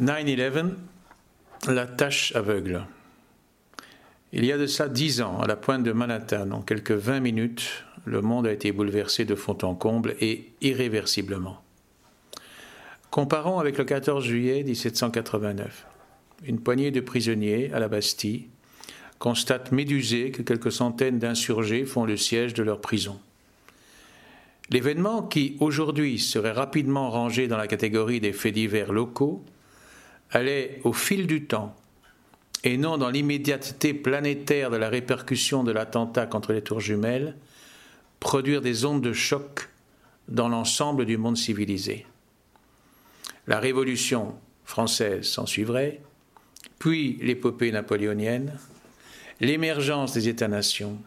9-11, la tâche aveugle. Il y a de ça dix ans, à la pointe de Manhattan, en quelques vingt minutes, le monde a été bouleversé de fond en comble et irréversiblement. Comparons avec le 14 juillet 1789. Une poignée de prisonniers à la Bastille constatent médusés que quelques centaines d'insurgés font le siège de leur prison. L'événement qui, aujourd'hui, serait rapidement rangé dans la catégorie des faits divers locaux, allait, au fil du temps, et non dans l'immédiateté planétaire de la répercussion de l'attentat contre les tours jumelles, produire des ondes de choc dans l'ensemble du monde civilisé. La Révolution française s'en suivrait, puis l'épopée napoléonienne, l'émergence des États-nations,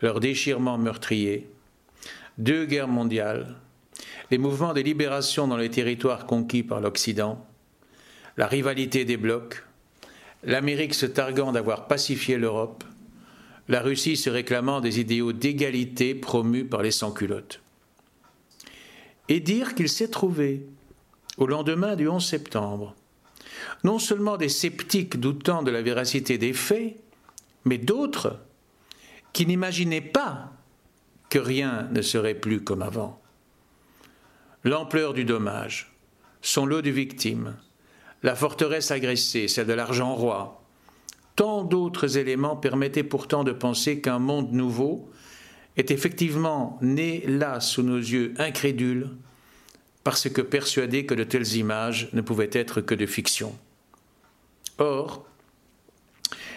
leur déchirement meurtrier, deux guerres mondiales, les mouvements de libération dans les territoires conquis par l'Occident, la rivalité des blocs, l'Amérique se targuant d'avoir pacifié l'Europe, la Russie se réclamant des idéaux d'égalité promus par les sans-culottes. Et dire qu'il s'est trouvé, au lendemain du 11 septembre, non seulement des sceptiques doutant de la véracité des faits, mais d'autres qui n'imaginaient pas que rien ne serait plus comme avant. L'ampleur du dommage, son lot de victimes, la forteresse agressée, celle de l'argent roi. Tant d'autres éléments permettaient pourtant de penser qu'un monde nouveau est effectivement né là sous nos yeux incrédules, parce que persuadés que de telles images ne pouvaient être que de fiction. Or,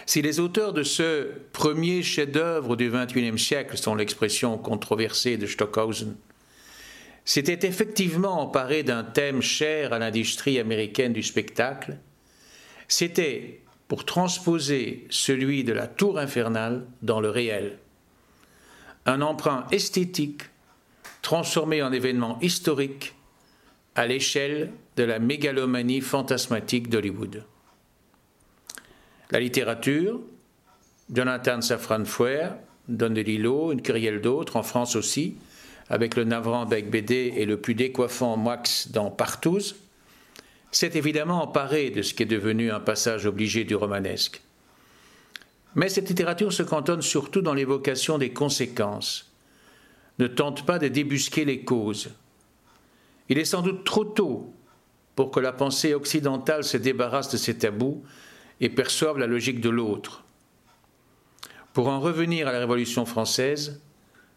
si les auteurs de ce premier chef-d'œuvre du XXIe siècle sont l'expression controversée de Stockhausen, s'était effectivement emparé d'un thème cher à l'industrie américaine du spectacle, c'était pour transposer celui de la tour infernale dans le réel. Un emprunt esthétique transformé en événement historique à l'échelle de la mégalomanie fantasmatique d'Hollywood. La littérature, Jonathan Safran Foer, Don DeLillo, une kyrielle d'autres, en France aussi, avec le navrant Bec Bédé et le plus décoiffant Max dans Partouze, s'est évidemment emparé de ce qui est devenu un passage obligé du romanesque. Mais cette littérature se cantonne surtout dans l'évocation des conséquences, ne tente pas de débusquer les causes. Il est sans doute trop tôt pour que la pensée occidentale se débarrasse de ses tabous et perçoive la logique de l'autre. Pour en revenir à la Révolution française,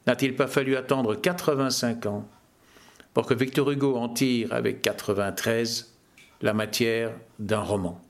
N'a-t-il pas fallu attendre 85 ans pour que Victor Hugo en tire avec 93 la matière d'un roman?